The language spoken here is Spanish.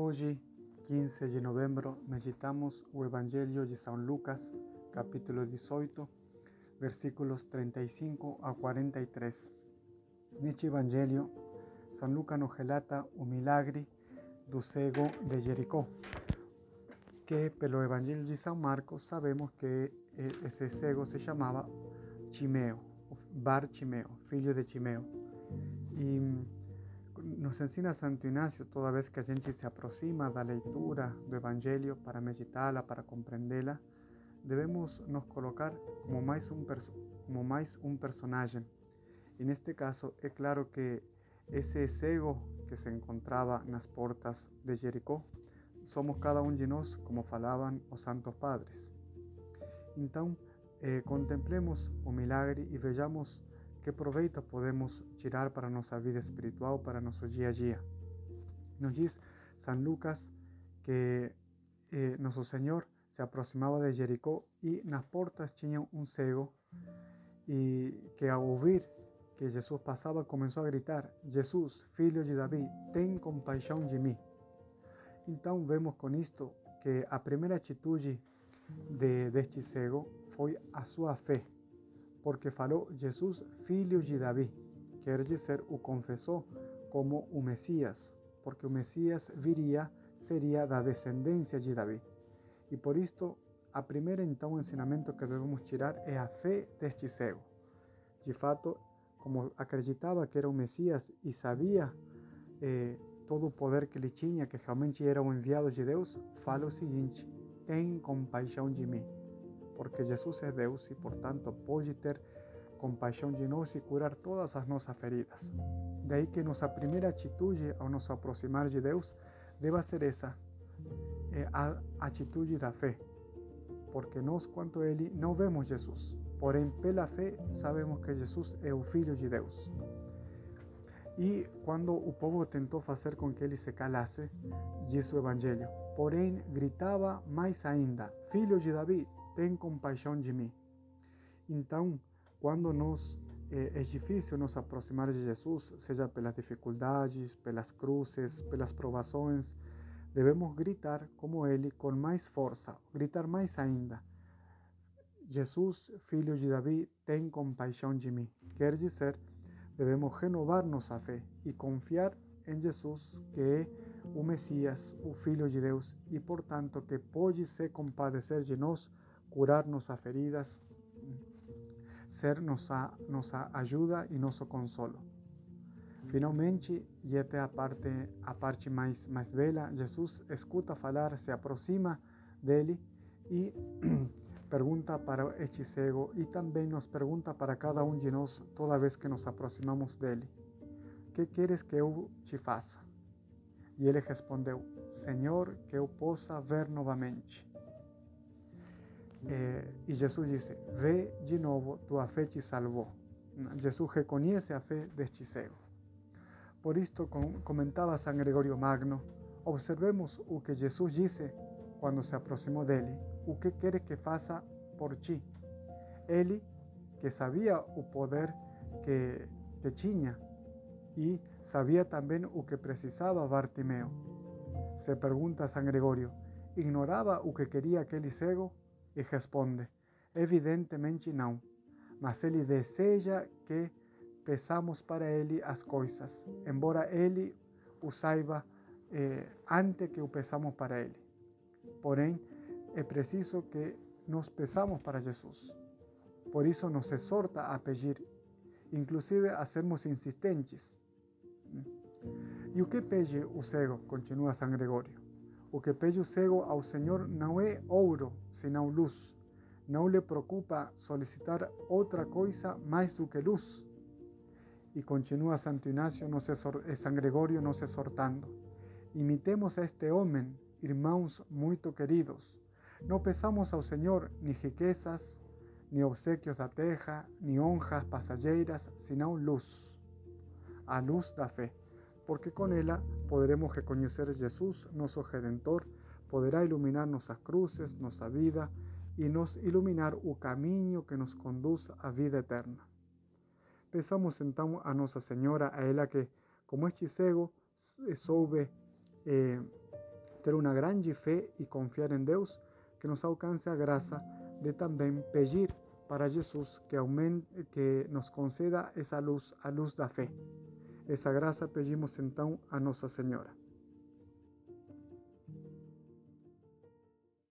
Hoje, 15 de novembro, meditamos o Evangelho de São Lucas, capítulo 18, versículos 35 a 43. Neste Evangelho, São Lucas nos relata o milagre do cego de Jericó, que pelo Evangelho de São Marcos sabemos que esse cego se chamava Timeo, Bartimeo, filho de Timeo. E nos ensina Santo Inácio, toda vez que a gente se aproxima da leitura do Evangelho para meditá-la, para compreendê-la, devemos nos colocar como mais, um como mais um personagem. E neste caso, é claro que esse cego que se encontrava nas portas de Jericó, somos cada um de nós, como falavam os santos padres. Então, eh, contemplemos o milagre e vejamos que proveito podemos tirar para nossa vida espiritual, para nosso dia a dia. Nos diz São Lucas que eh, Nosso Senhor se aproximava de Jericó e nas portas tinha um cego e que ao ouvir que Jesus passava começou a gritar: Jesus, filho de Davi, tem compaixão de mim. Então vemos com isto que a primeira atitude de, deste cego foi a sua fé porque falou Jesus, filho de Davi, quer dizer, o confessou como o Messias, porque o Messias viria, seria da descendência de Davi. E por isto, a primeira então ensinamento que devemos tirar é a fé deste cego. De fato, como acreditava que era o Messias e sabia eh, todo o poder que ele tinha, que realmente era o enviado de Deus, fala o seguinte: tem compaixão de mim porque Jesus é Deus e, portanto, pode ter compaixão de nós e curar todas as nossas feridas. Daí que nossa primeira atitude ao nos aproximar de Deus deva ser essa, é a atitude da fé. Porque nós, quanto Ele, não vemos Jesus, porém, pela fé, sabemos que Jesus é o Filho de Deus. E quando o povo tentou fazer com que ele se calasse, diz o Evangelho, porém gritava mais ainda: Filho de Davi, tem compaixão de mim. Então, quando nós é, é difícil nos aproximar de Jesus, seja pelas dificuldades, pelas cruzes, pelas provações, devemos gritar como ele com mais força, gritar mais ainda. Jesus, filho de Davi, tem compaixão de mim. Quer dizer, devemos renovar nossa fé e confiar em Jesus, que é o Messias, o Filho de Deus, e portanto que pode se compadecer de nós curar nuestras feridas, ser nuestra, nuestra ayuda y nuestro consolo. Finalmente, y esta es a parte, a parte mais, mais bela, Jesus escuta falar, se aproxima dele e pergunta para este cego e também nos pergunta para cada um de nós toda vez que nos aproximamos dele: Que queres que eu te faça? E ele respondeu: Senhor, que eu possa ver novamente. Eh, y Jesús dice, ve de nuevo, tu fe te salvó. Jesús reconhece a fe deste cego. Por esto comentaba San Gregorio Magno, observemos o que Jesús dice cuando se aproximó dele, o que quiere que faça por ti. Ele, que sabía o poder que, que tinha e sabía también o que precisaba Bartimeo. Se pregunta San Gregorio, ignoraba o que quería aquele cego? E responde: Evidentemente não, mas ele deseja que peçamos para ele as coisas, embora ele o saiba eh, antes que o peçamos para ele. Porém, é preciso que nos peçamos para Jesus. Por isso nos exorta a pedir, inclusive a sermos insistentes. E o que pede o cego? Continua São Gregório. O que pede o cego ao Senhor não é ouro, senão luz. Não lhe preocupa solicitar outra coisa mais do que luz. E continua Santo Inácio, nos exor, San Gregorio nos exortando. Imitemos a este homem, irmãos muito queridos. Não peçamos ao Senhor nem riquezas, nem obsequios da terra, nem honras passageiras, senão luz. A luz da fé porque con ella podremos reconocer a Jesús, nuestro Redentor, podrá iluminar nuestras cruces, nuestra vida y nos iluminar o camino que nos conduce a vida eterna. Pensamos entonces a Nuestra Señora, a ella que, como este cego, soube eh, ter uma grande fé e confiar em Deus, que nos alcance a graça de também pedir para Jesus que, aumente, que nos conceda essa luz, a luz da fé. Essa graça pedimos então a Nossa Senhora.